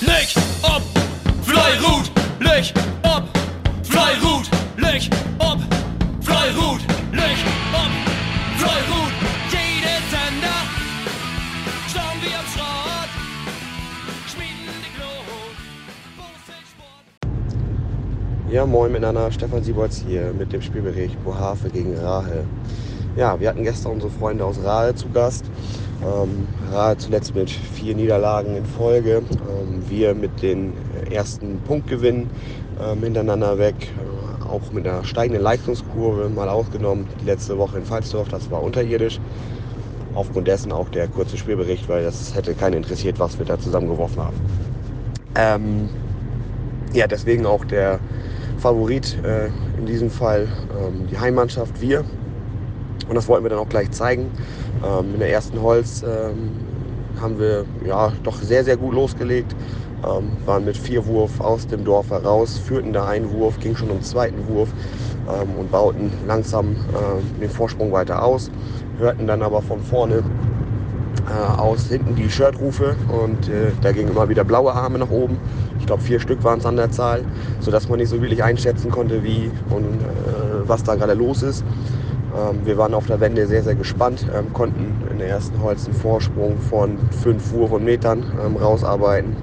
Licht ob, Fleirut, Licht ob, Fleirut, Licht ob, Fleirut, Licht ob, Fleirut. Jede Sender, schauen wir am Schrott, schmieden die Glut. Ja, moin miteinander, Stefan Siebolz hier mit dem Spielbericht Bohave gegen Rahe. Ja, wir hatten gestern unsere Freunde aus Rahe zu Gast. Ähm, Rahe zuletzt mit vier Niederlagen in Folge. Ähm, wir mit den ersten Punktgewinnen ähm, hintereinander weg. Äh, auch mit einer steigenden Leistungskurve mal ausgenommen. Die letzte Woche in Pfalzdorf, das war unterirdisch. Aufgrund dessen auch der kurze Spielbericht, weil das hätte keinen interessiert, was wir da zusammengeworfen haben. Ähm, ja, deswegen auch der Favorit äh, in diesem Fall ähm, die Heimmannschaft, wir. Und das wollten wir dann auch gleich zeigen. Ähm, in der ersten Holz ähm, haben wir ja doch sehr, sehr gut losgelegt. Ähm, waren mit vier Wurf aus dem Dorf heraus, führten da einen Wurf, ging schon um den zweiten Wurf ähm, und bauten langsam äh, den Vorsprung weiter aus. Hörten dann aber von vorne äh, aus hinten die Shirtrufe und äh, da gingen immer wieder blaue Arme nach oben. Ich glaube, vier Stück waren es an der Zahl, sodass man nicht so wirklich einschätzen konnte, wie und äh, was da gerade los ist. Ähm, wir waren auf der Wende sehr, sehr gespannt, ähm, konnten in der ersten Holz einen Vorsprung von fünf Wurf und Metern ähm, rausarbeiten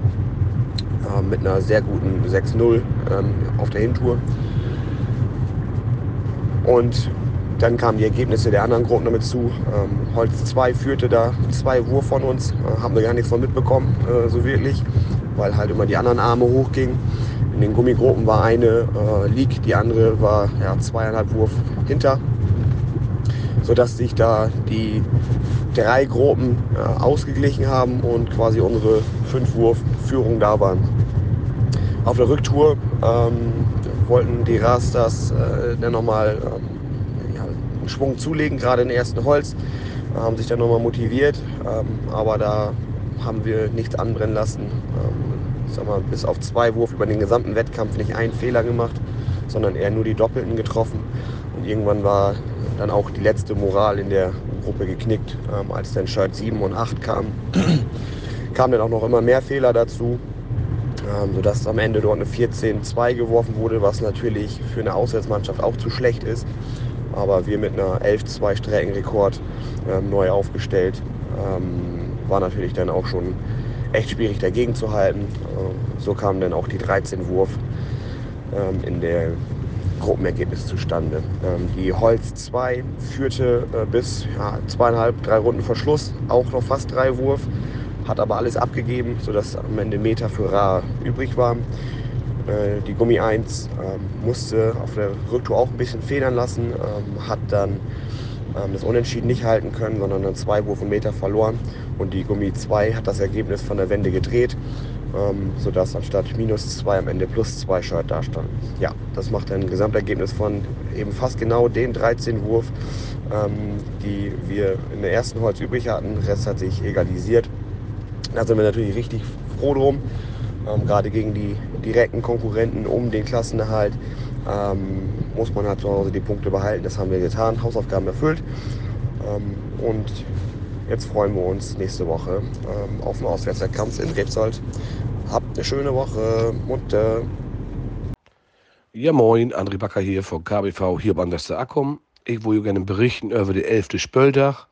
mit einer sehr guten 6-0 ähm, auf der Hintour. Und dann kamen die Ergebnisse der anderen Gruppen damit zu. Holz 2 führte da zwei Wurf von uns, äh, haben wir gar nichts von mitbekommen, äh, so wirklich, weil halt immer die anderen Arme hochgingen. In den Gummigruppen war eine äh, Leak, die andere war ja, zweieinhalb Wurf hinter, sodass sich da die drei Gruppen äh, ausgeglichen haben und quasi unsere fünf Wurf Führung da waren. Auf der Rücktour ähm, wollten die Rastas äh, dann nochmal ähm, ja, einen Schwung zulegen, gerade in ersten Holz, haben sich dann nochmal motiviert, ähm, aber da haben wir nichts anbrennen lassen. Ähm, ich sag mal, bis auf zwei Wurf über den gesamten Wettkampf nicht einen Fehler gemacht, sondern eher nur die Doppelten getroffen. Und irgendwann war dann auch die letzte Moral in der Gruppe geknickt, ähm, als dann Shirt 7 und 8 kam. kamen dann auch noch immer mehr Fehler dazu, ähm, sodass am Ende dort eine 14-2 geworfen wurde, was natürlich für eine Auswärtsmannschaft auch zu schlecht ist. Aber wir mit einer 11-2 Streckenrekord ähm, neu aufgestellt, ähm, war natürlich dann auch schon echt schwierig dagegen zu halten. Äh, so kamen dann auch die 13 Wurf ähm, in der Gruppenergebnis zustande. Ähm, die Holz 2 führte äh, bis ja, zweieinhalb, drei Runden Verschluss, auch noch fast drei Wurf, hat aber alles abgegeben, sodass am Ende Meter für Ra übrig war. Äh, die Gummi 1 ähm, musste auf der Rücktour auch ein bisschen federn lassen, ähm, hat dann ähm, das Unentschieden nicht halten können, sondern dann zwei Wurf und Meter verloren. Und die Gummi 2 hat das Ergebnis von der Wende gedreht, ähm, sodass anstatt minus 2 am Ende plus 2 Shirt dastand. Ja, das macht ein Gesamtergebnis von eben fast genau den 13 Wurf, ähm, die wir in der ersten Holz übrig hatten. Der Rest hat sich egalisiert. Da sind wir natürlich richtig froh drum, ähm, gerade gegen die direkten Konkurrenten um den Klassenerhalt. Ähm, muss man halt zu Hause die Punkte behalten. Das haben wir getan, Hausaufgaben erfüllt. Ähm, und jetzt freuen wir uns nächste Woche ähm, auf den Auswärtswettkampf in Rebsold. Habt eine schöne Woche und äh, Ja, moin, André Backer hier von KBV hier beim Dester Akkum. Ich wollte gerne berichten über die 11. Spöldach,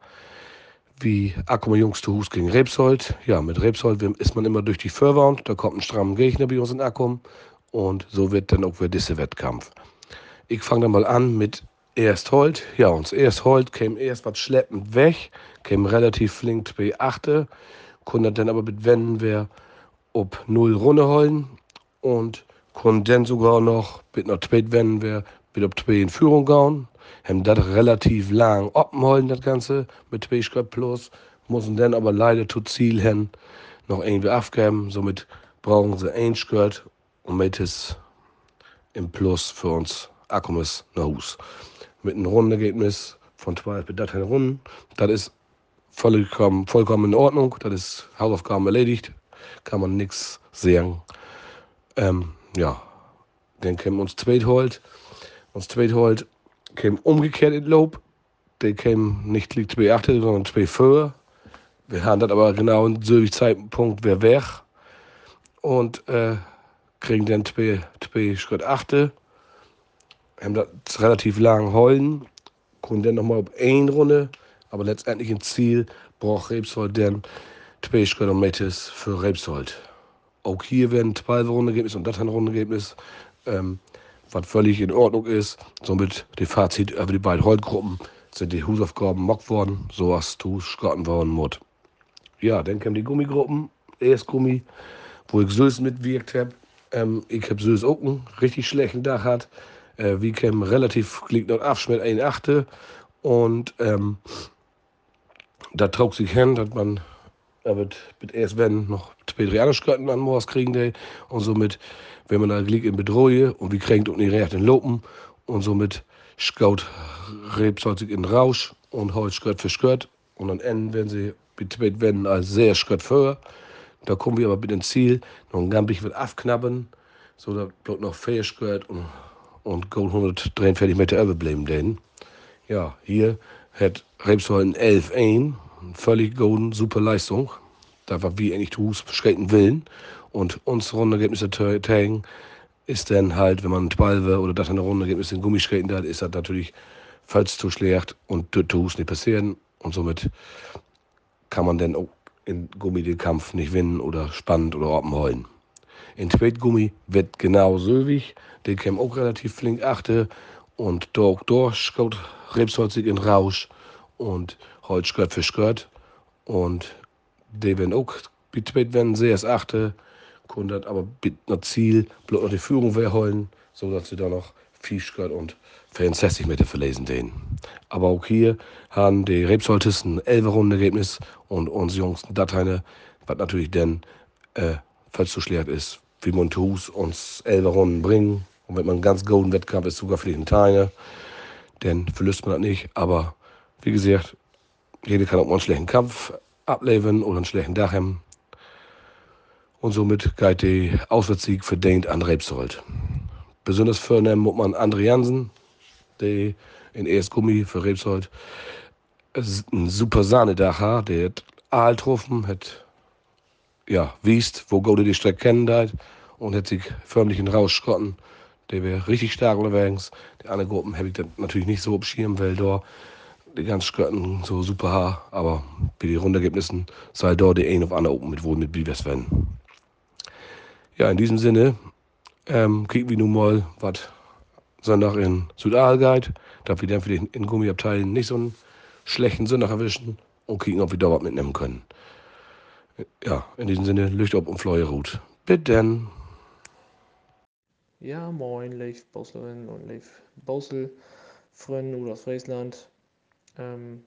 wie Akkum Jungs zu Hus gegen Rebsold. Ja, mit Rebsold ist man immer durch die Förwand, da kommt ein strammer Gegner bei uns in Akkum und so wird dann auch wieder dieser Wettkampf. Ich fange dann mal an mit Ersthold. Ja, uns Ersthold käme erst was schleppend weg, käme relativ flink bei 8, konnte dann aber mit Wenden wer ob 0 Runde holen und konnte dann sogar noch mit noch zweit Wenden wer mit ob 2 in Führung gauen. Haben das relativ lang oppenholen, das Ganze, mit 2 Schritt plus, mussten dann aber leider zu Ziel hin noch irgendwie abgeben. Somit brauchen sie ein Skirt und mit es im Plus für uns Akkumis nach Hus. Mit einem Rundenergebnis von 12 bis 13 Runden. Das ist vollkommen, vollkommen in Ordnung. Das ist Hausaufgaben erledigt. Kann man nichts sagen. Ähm, ja, dann käme uns zweit holt. Uns zweit holt käme umgekehrt in Lob. Der käme nicht liegt 2 8, sondern 2 4. Wir haben das aber genau in so Zeitpunkt wer weg. und äh, kriegen dann zwei, zwei Schritt achte. Haben das relativ lang heulen, können dann nochmal auf eine Runde, aber letztendlich im Ziel braucht Rebsold dann zwei Schritt und Mettes für Rebsold. Auch hier werden zwei Rundenergebnis und das ein Rundenergebnis, ähm, was völlig in Ordnung ist. Somit die Fazit über die beiden Holtgruppen sind die Hausaufgaben mockt worden, so was du Schrotten worden muss. Ja, dann kommen die Gummigruppen, erst Gummi, wo ich Süß mitwirkt habe. Ähm, ich habe Süß auch einen richtig schlechten Dach hat. Äh, wir kämen relativ liegt noch Abschnitt 1 Achte. Und ähm, da trug sich hin, dass man da wird mit erst wenn noch Pedrianischkeiten an Moors kriegen die. Und somit wenn man da liegt in Bedrohung und wir kriegen auch nicht recht in Lopen. Und somit schaut sich in Rausch und heute Skirt für Skirt und dann enden werden sie mit werden als sehr Skirt für. Da kommen wir aber mit ins Ziel, noch ein Gampig wird abknappen, so da bleibt noch vier Skirt und, und Gold 143 Meter überbleiben denn. Ja, hier hat Rebsoll ein 11 ein, völlig golden, super Leistung. Da war wie eigentlich Hus beschränkten Willen. Und uns Rundenergebnisse tagen ist dann halt, wenn man 12 oder das eine Rundenergebnis in Gummiskaten da hat, ist das natürlich falls zu schlecht und das Hus nicht passieren. Und somit kann man dann auch in Gummi den Kampf nicht gewinnen oder spannend oder oben heulen. In Tweetgummi wird genau so wie Den käme auch relativ flink achte und dort durch schaut Rebsholzig in Rausch und heute Skirt für Skirt. Und die werden auch betweit werden, sehr es achte, kundet aber mit einer Ziel, bloß noch die Führung holen, so dass sie da noch viel Skirt und 64 Meter verlesen den. Aber auch hier haben die Rebsoltes ein 11 Runden Ergebnis und unsere Jungs Dateine, was natürlich dann, äh, schlecht ist, wie Montus uns 11 Runden bringen. Und wenn man einen ganz golden Wettkampf ist, sogar vielleicht ein Teile, dann verlöst man das nicht. Aber wie gesagt, jeder kann auch mal einen schlechten Kampf ableben oder einen schlechten Dach. Und somit geht der Auswärtssieg verdient an Rebsold. Besonders vornehmen muss man André Jansen, der in ES Gummi für Rebsold ein super Sahnedach der hat Aal getroffen, hat ja, wiest, wo Gode die Strecke kennen und hat sich förmlich in rausschrotten. Der wäre richtig stark unterwegs. Die anderen Gruppen habe ich dann natürlich nicht so abschirmen, weil da die ganzen Skirten so super Haar, aber bei den Rundergebnissen sei da die ein auf andere Open mit wohl mit Bivers werden. Ja, in diesem Sinne, ähm, kicken wir nun mal, was Sonntag in Südaal geht, dass wir dann für den in Gummiabteilen nicht so einen schlechten Sonntag erwischen und kicken, ob wir da was mitnehmen können. Ja, in diesem Sinne, Licht ob und Fleuerut. Bitte denn. Ja, moin, Leif Boslerin und Leif Bosel, Freunde aus Friesland. Ähm,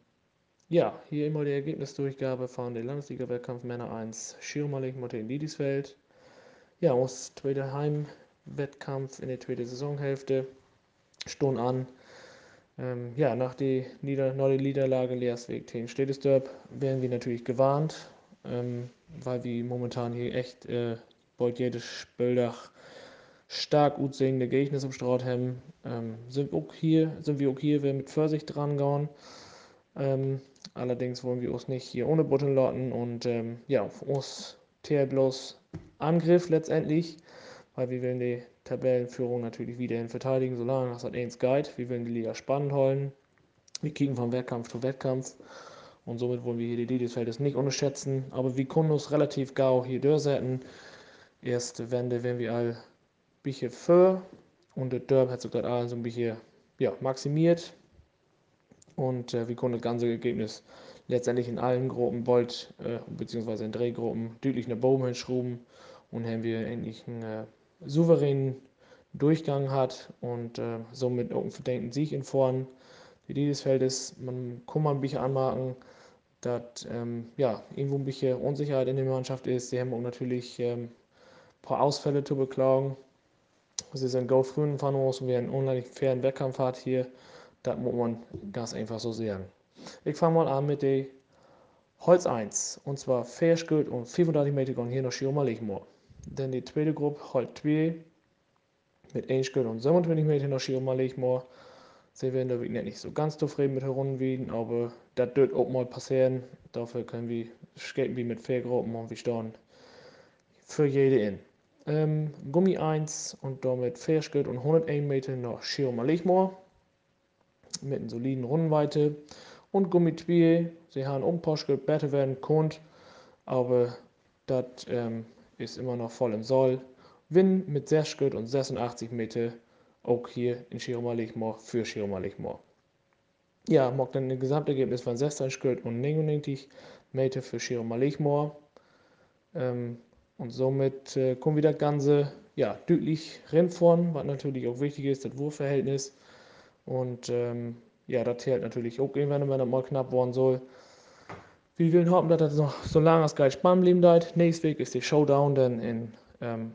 ja, hier immer die Ergebnisdurchgabe von der Landesliga-Wettkampf Männer 1 Schirmerlich Martin Diedisfeld. Ja, uns zweiter Heimwettkampf in der zweiten Saisonhälfte stund an. Ähm, ja, nach der, Nieder Niederlage Leersweg gegen Städtesdorp werden wir natürlich gewarnt, ähm, weil wir momentan hier echt äh, bald jedes Spöldach stark gut sehende Gegner im Straut haben. Ähm, sind, auch hier, sind wir auch hier mit Vorsicht dran gegangen. Ähm, allerdings wollen wir uns nicht hier ohne Button lotten und ähm, ja, für uns TL bloß Angriff letztendlich, weil wir wollen die Tabellenführung natürlich wiederhin verteidigen, solange das hat eins Guide. Wir wollen die Liga spannend holen. Wir kriegen von Wettkampf zu Wettkampf und somit wollen wir hier die Lidl-Feldes nicht unterschätzen. Aber wir können uns relativ gau hier durchsetzen. Erste Wende werden wir all bisschen für und der Derb hat sogar alles so ein bisschen ja, maximiert. Und äh, wir konnten das ganze Ergebnis letztendlich in allen Gruppen bald, äh, beziehungsweise in drei Gruppen, deutlich nach oben hinschrauben und haben wir endlich einen äh, souveränen Durchgang hat und äh, somit auch einen verdienten Sieg in vorn. Die Feldes, man kann mal ein bisschen anmerken, dass ähm, ja, irgendwo ein bisschen Unsicherheit in der Mannschaft ist. Sie haben auch natürlich ähm, ein paar Ausfälle zu beklagen. Sie sind go frühen uns und wir einen unheimlich fairen Wettkampf hat hier. Das muss man ganz einfach so sehen. Ich fange mal an mit der Holz 1. Und zwar Fairschgült und 35 Meter und hier noch Schioma Lechmoor. Dann die zweite Gruppe Holz 2 mit 1 Schgült und 27 Meter noch Schioma Lechmoor. Sie werden da wirklich nicht so ganz zufrieden mit herunterwiegen, aber das wird auch mal passieren. Dafür können wir skaten wie mit vier und wir stehen für jede in. ähm, Gummi 1 und damit Fairschritt und 101 Meter nach Schirmaligmoor mit einer soliden Rundenweite und Gummi 2, sie haben um paar Schritt besser werden können, aber das ähm, ist immer noch voll im Soll. Win mit 6 Schritt und 86 Meter auch hier in Schirmaligmoor für Schirmaligmoor. Ja, mag dann ein Gesamtergebnis von 16 Schritt und 99 Meter für Schirmaligmoor. Ähm, und somit äh, kommen wieder Ganze ja, deutlich Rennform, was natürlich auch wichtig ist, das Wurfverhältnis. Und ähm, ja, das zählt natürlich auch irgendwann, wenn das mal knapp worden soll. Wir wollen hoffen, dass das noch so lange als geil spannend bleiben wird. Nächste Weg ist der Showdown dann in ähm,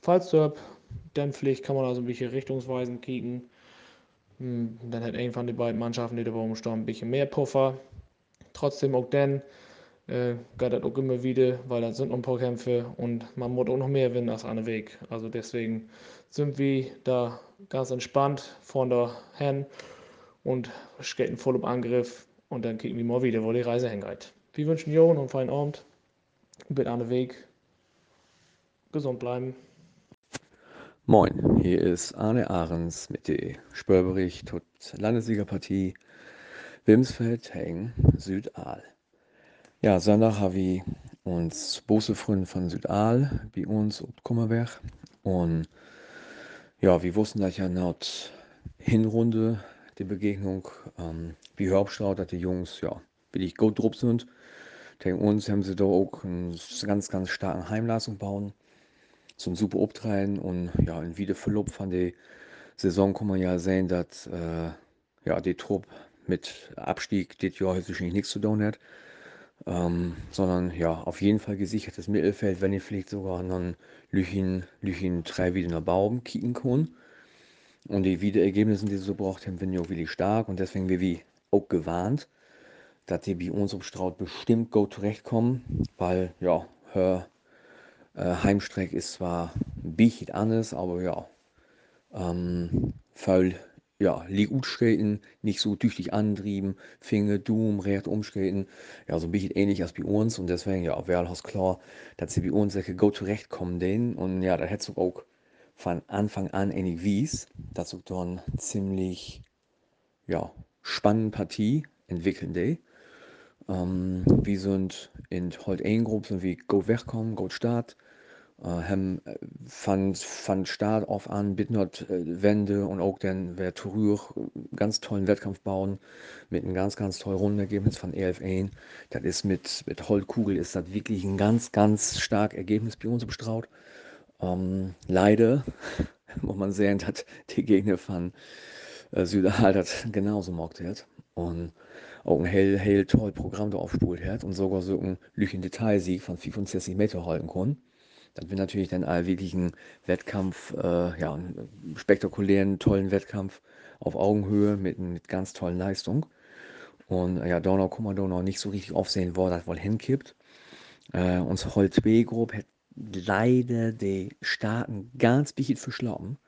Falsterb. Vielleicht kann man also ein bisschen richtungsweisend kicken. Hm, dann hat irgendwann die beiden Mannschaften, die da rumstehen, ein bisschen mehr Puffer. Trotzdem auch dann äh, geht das auch immer wieder, weil das sind noch ein paar Kämpfe und man muss auch noch mehr gewinnen als eine Weg. Also deswegen sind wir da ganz entspannt von der Hand und skaten voll im Angriff und dann kicken wir mal wieder, wo die Reise hängt. Wir wünschen Jo einen feinen Abend, bitte an den Weg, gesund bleiben. Moin, hier ist Arne Ahrens mit dem Spörbericht zur Landessiegerpartie Wilmsfeld Heng Südaal. Ja, Sonntag habe ich uns Bosefreunde von Südal bei uns auf Kummerberg. Und ja, wir wussten, dass ja nach Hinrunde die Begegnung, ähm, wie Hauptstraut, dass die Jungs, ja, wie ich gut drauf sind. Gegen uns haben sie da auch eine ganz, ganz starken Heimleistung bauen. Zum super Obtreiben und ja, in Wiederverlob von der Saison kann man ja sehen, dass äh, ja, die Truppe mit Abstieg das Jahr natürlich nichts zu tun hat ähm, sondern ja, auf jeden Fall gesichertes Mittelfeld, wenn ihr vielleicht sogar dann Lüchin, Lüchin drei wieder nach Baum kicken können. Und die Wiederergebnisse, die sie so braucht haben, sind ja auch wirklich stark und deswegen wir wie auch gewarnt, dass die bei uns um Straut bestimmt gut zurechtkommen, weil ja, äh, Heimstreck ist zwar ein bisschen anders, aber ja, ähm, voll ja, lieg utskaten, nicht so tüchtig antrieben, Finger, Doom, recht umskaten. Ja, so ein bisschen ähnlich als bei uns und deswegen, ja, wäre halt klar, dass sie bei uns solche go zurechtkommen den und ja, da hättest du auch von Anfang an ähnlich wies, dass du dann ziemlich, ja, spannende Partie entwickeln de. Ähm, wir sind in ein Gruppe, sind wir go wegkommen, go start hem äh, van, van Start auf an bitten hat äh, Wende und auch dann wer Tour ganz tollen Wettkampf bauen mit einem ganz ganz tollen Rundenergebnis von 11-1. Das ist mit, mit Holtkugel ist das wirklich ein ganz ganz stark Ergebnis bei uns bestraut. Ähm, leider muss man sehen, dass die Gegner von äh, Südal das genauso mockt hat und auch ein hell, hell toll Programm da aufspult hat und sogar so ein Lüchen Detailsieg von 65 Meter halten konnte. Das wird natürlich dann wirklich ein Wettkampf, äh, ja, einen spektakulären, tollen Wettkampf auf Augenhöhe mit, mit ganz tollen Leistungen. Und ja, Donau man noch nicht so richtig aufsehen, wo das wohl hinkippt. Äh, uns Holz B-Gruppe hat leider die Staaten ganz bisschen verschlagen.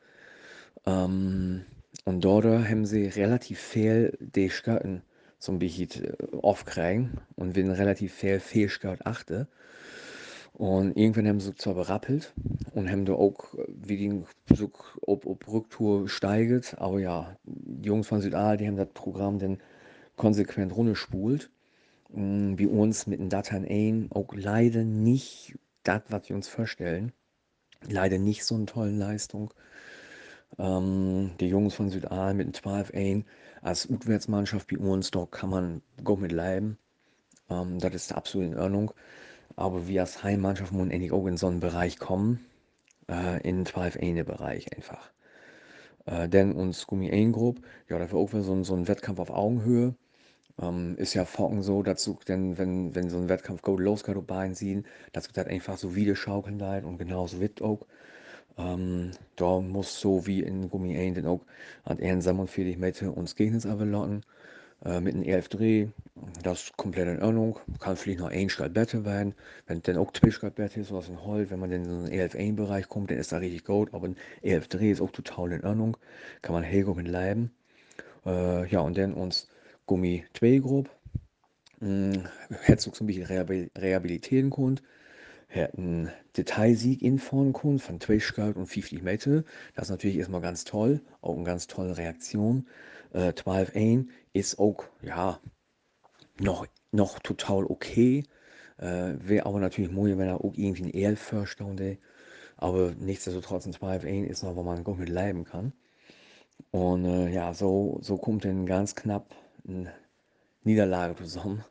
Ähm, und dort haben sie relativ viel die Skaten ein bisschen äh, aufkriegen und werden relativ viel Fehlskat achten. Und irgendwann haben sie zwar berappelt und haben da auch äh, wie die so ob, ob Rücktour steigt, aber ja, die Jungs von Südal, die haben das Programm dann konsequent runterspult. Mm, wie uns mit den Dateien ein auch leider nicht das, was wir uns vorstellen. Leider nicht so eine tolle Leistung. Ähm, die Jungs von Südal mit dem 12 ein als Utwärtsmannschaft bei uns, da kann man gut mit leiden. Ähm, das ist absolut in Ordnung. Aber wir als Heimmannschaft müssen endlich auch in so einen Bereich kommen, äh, in den 12-1-Bereich einfach. Äh, denn uns Gummi 1 Group, ja, dafür auch so, ein, so ein Wettkampf auf Augenhöhe. Ähm, ist ja Focken so, dazu, denn wenn, wenn so ein Wettkampf go losgeht beiden sehen, dazu das einfach so wieder schaukeln und genauso wird auch. Ähm, da muss so wie in Gummi 1 dann auch an 47 Meter uns Gegners locken äh, mit einem 11 Dreh. Das ist komplett in Ordnung. Kann vielleicht noch ein besser werden. Wenn dann auch zwei besser ist, was ein Holz, wenn man dann in so einen 11 1 Bereich kommt, dann ist das richtig gut. Aber ein 11 Dreh ist auch total in Ordnung. Kann man hell mit bleiben. Äh, ja, und dann uns Gummi 2 grob. Hm, hätte so ein bisschen rehabilitieren können. Hat einen Detailsieg in vorn kommen von 12 Scout und 50 Meter. Das ist natürlich erstmal ganz toll, auch eine ganz tolle Reaktion. Äh, 12-1 ist auch, ja, noch, noch total okay. Äh, Wäre aber natürlich mooi, wenn er auch irgendwie ein EL verstande. Aber nichtsdestotrotz ein 12-1 ist noch, wo man gut mit leben kann. Und äh, ja, so, so kommt dann ganz knapp eine Niederlage zusammen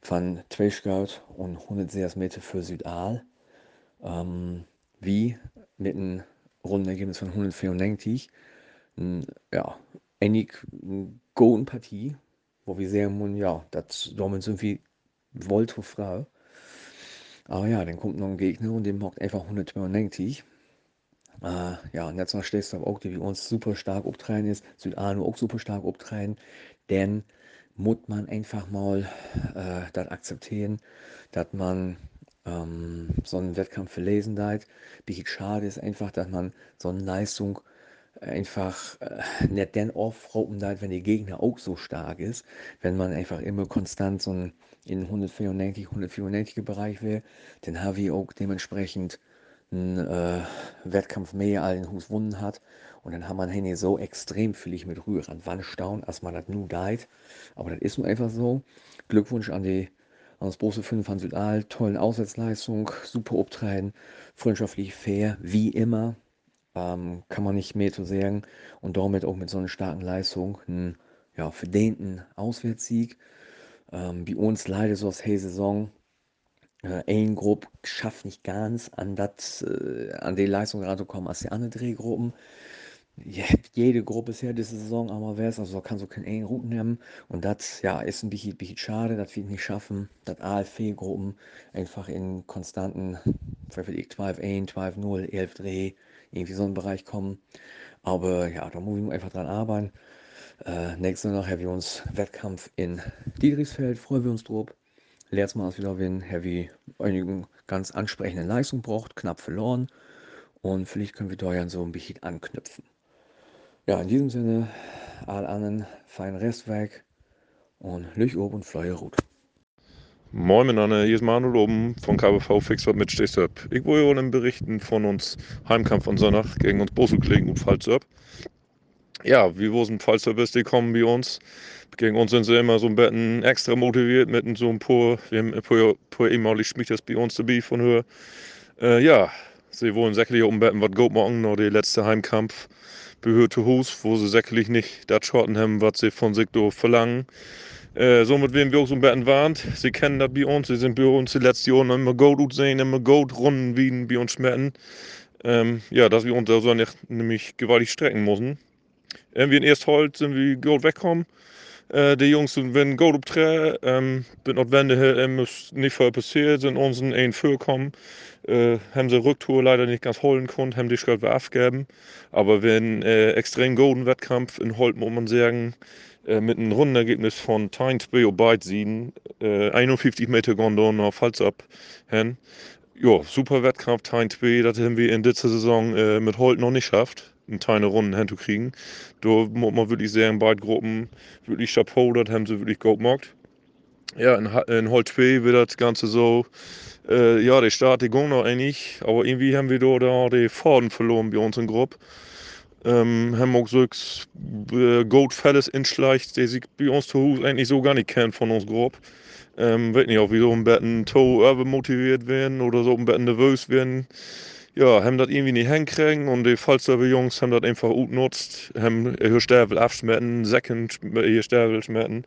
von 12 Scout und 106 Meter für Südal. Ähm, wie mit einem Rundenergebnis von 194. Ein, ja, eine gute Partie, wo wir sagen, ja, das sind wir wollte Frau. Aber ja, dann kommt noch ein Gegner und der macht einfach 192. Äh, ja, und jetzt noch stehst du auch, die wie uns super stark auftreten ist, Südano auch super stark auftreten, denn muss man einfach mal äh, das akzeptieren, dass man ähm, so einen Wettkampf verlesen hat. Bisschen schade ist einfach, dass man so eine Leistung einfach äh, nicht dann aufrauben darf, wenn der Gegner auch so stark ist. Wenn man einfach immer konstant so ein, in 194, 194er Bereich wäre, dann habe ich auch dementsprechend einen äh, Wettkampf mehr als den Hus wunden hat. Und dann haben man Handy so extrem viel mit Rühr an Wand staunen, als man das nur deit. Aber das ist nur einfach so. Glückwunsch an die an das große 5 von Südal, tollen Auswärtsleistung, super Obtreiben, freundschaftlich fair, wie immer. Ähm, kann man nicht mehr zu sagen. Und damit auch mit so einer starken Leistung einen ja, verdienten Auswärtssieg. Ähm, bei uns leider so aus der Saison äh, ein Gruppe schafft nicht ganz an, dat, äh, an die Leistung ranzukommen als die anderen Drehgruppen jede Gruppe ist ja diese Saison einmal wär's, also kann so kein einen Routen nehmen. Und das ja, ist ein bisschen, bisschen schade, dass wir nicht schaffen, dass AFV-Gruppen einfach in konstanten, vielleicht 12-1, 12-0, 11 Dreh, irgendwie so einen Bereich kommen. Aber ja, da muss ich einfach dran arbeiten. Äh, nächste Woche haben wir uns Wettkampf in Diedrichsfeld, freuen wir uns drauf. Letztes Mal wieder gewinnen, haben wir eine ganz ansprechende Leistung braucht, knapp verloren. Und vielleicht können wir da ja so ein bisschen anknüpfen. Ja, in diesem Sinne, all anderen feinen Restwerk und Lüch oben und Fleuer Rut. Moin miteinander, hier ist Manuel oben von KBV Fix was mit stehst ab. Ich wollte Ihnen berichten von uns Heimkampf von Sonntag gegen uns Boselklegen und Pfalzerb. Ja, wie wo sind Pfalzerb die kommen bei uns. Gegen uns sind sie immer so ein bisschen extra motiviert mit so ein paar, wir haben ein paar, paar ehemalige Schmieders bei uns dabei von Höhe. Äh, ja, sie wollen sicherlich um betten was gut machen, noch der letzte Heimkampf behörte Hus, wo sie sicherlich nicht das Schotten haben, was sie von sich verlangen. Äh, somit werden wir auch so ein bisschen warnt. Sie kennen das bei uns, sie sind bei uns die letzten Jahre immer gut sehen, immer gut runden wie bei uns schmecken. Ähm, ja, dass wir uns da so nicht, nämlich gewaltig strecken müssen. Wenn wir in erst halt sind wir gut wegkommen. Die Jungs sind wenn gut optreden, ähm, bin notwendig, ähm, nicht viel passiert, sind uns in ein vorkommen. Äh, haben sie Rücktour leider nicht ganz holen können, haben die Schuld abgegeben. Aber wenn äh, extrem guten Wettkampf in Holt, muss man sagen, äh, mit einem Rundenergebnis von 2 und beid siegen, äh, 51 Meter Gondon auf Hals ab. Hin. Ja, super Wettkampf, 2, das haben wir in dieser Saison äh, mit Holt noch nicht geschafft, eine kleine Runde hinzukriegen. Da muss man wirklich sagen, beide Gruppen wirklich Chapeau, das haben sie wirklich gut gemacht. Ja, in, in Holt 2 wird das Ganze so äh, ja, die Start, die ging noch eigentlich, aber irgendwie haben wir da, da die Faden verloren bei uns in Gruppe. Ähm, haben auch so äh, Goldfelles inschleicht, der sich bei uns zu Hause eigentlich so gar nicht kennt von uns Gruppe. Ähm, weiß nicht, ob wir so ein bisschen to motiviert werden oder so ein bisschen nervös werden. Ja, haben das irgendwie nicht hinkriegen und die Fallserver Jungs haben das einfach gut genutzt, haben ihr Stervel abschmetten, Säcken ihr Stervel schmetten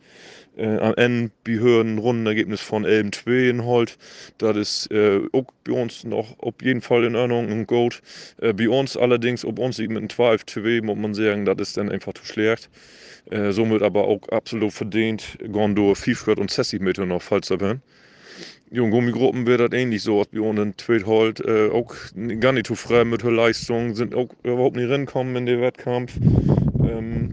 äh, am Ende wir hören ein Rundenergebnis von 11-2 in Holt. Das ist äh, auch bei uns noch auf jeden Fall in Ordnung und gut. Äh, bei uns allerdings, ob uns mit einem 12-2 muss man sagen, das ist dann einfach zu schlecht. Äh, somit aber auch absolut verdient Gondor, Fiefgott und 60 Meter noch falls da. Jung Gummigruppen wird das ähnlich so, wir uns Tweet halt äh, auch gar nicht zu frei mit der Leistung, sind auch überhaupt nicht reinkommen in den Wettkampf. Ähm,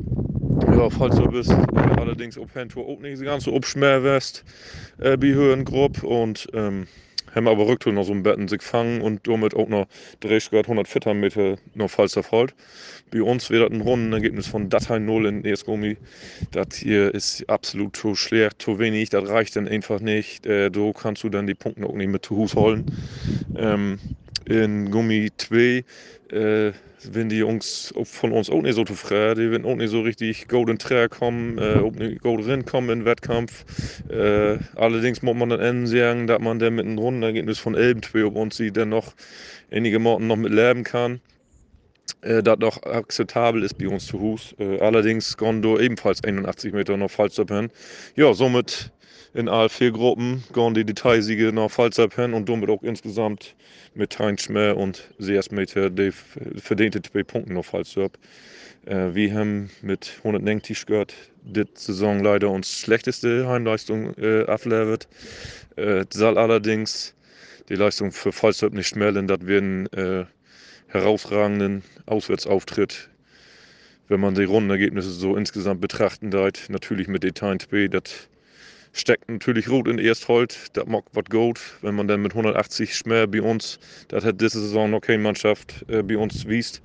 ja, falls du bist, allerdings auf Handtour auch nicht ganz so abschmer west, äh, bei Höhengrupp und ähm, haben aber rücktour noch so ein Betten sich fangen und damit auch noch 30 Grad 140 Meter noch Falstaff halt. Bei uns wäre das ein Rundenergebnis von Datei 0 in Erstgummi. Das hier ist absolut zu schlecht, zu wenig, das reicht dann einfach nicht. Äh, so kannst du dann die Punkte auch nicht mit zu Hus holen. Ähm, in Gummi 2 äh, wenn die Jungs von uns auch nicht so zufrieden, die werden auch nicht so richtig Golden Trail kommen, äh, auch nicht Golden kommen im Wettkampf. Äh, allerdings muss man dann sagen, dass man dann mit einem Rundenergebnis von Elben 2 auf uns sieht, dann noch einige Monate noch mit leben kann. Äh, das noch akzeptabel ist bei uns zu Hus. Äh, allerdings Gondo ebenfalls 81 Meter noch falsch hin. Ja, somit in all vier Gruppen gehen die Detailsiege nach Falzab hin und damit auch insgesamt mit Heinz und Seas Meter die verdiente zwei Punkte noch Falzab. Äh, wir haben mit 190 gehört, die Saison leider uns schlechteste Heimleistung äh, ablevert. Äh, soll allerdings die Leistung für Falzab nicht schmälern, dass wir einen äh, herausragenden Auswärtsauftritt wenn man die Rundenergebnisse so insgesamt betrachten darf, natürlich mit Detail 2, das steckt natürlich rot in Ersthold, das mag was gut. Wenn man dann mit 180 Schmer bei uns, das hat diese Saison noch keine Mannschaft äh, bei uns wiest.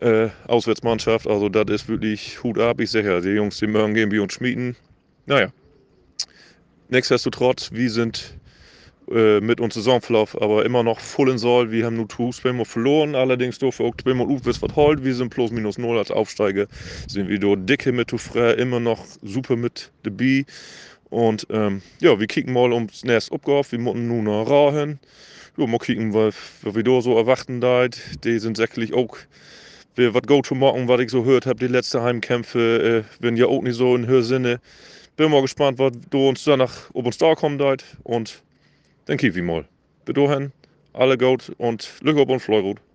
Äh, Auswärtsmannschaft, also das ist wirklich Hut ab, ich ja, die Jungs, die mögen gehen bei uns schmieden. Naja, nichtsdestotrotz, wir sind äh, mit unserem Saisonverlauf aber immer noch voll in Soll. Wir haben nur zwei Spiele verloren, allerdings dürfen auch zweimal Uwes was holt. Wir sind plus minus null als Aufsteiger, sind wir dort dicke mit frei, immer noch super mit dabei. Und ähm, ja, wir kicken mal ums nächste Abgabe. Wir müssen nun nach Rahen. Ja, mal kicken, was, wir da so erwarten da. Die sind sicherlich auch, was go to morgen, was ich so gehört habe, die letzten Heimkämpfe, äh, werden ja auch nicht so in Hörsinne. Bin mal gespannt, was da uns danach, ob uns da kommt da. Und dann kicken wir mal. Bis dahin, alle gut und Glück auf und Fleurut.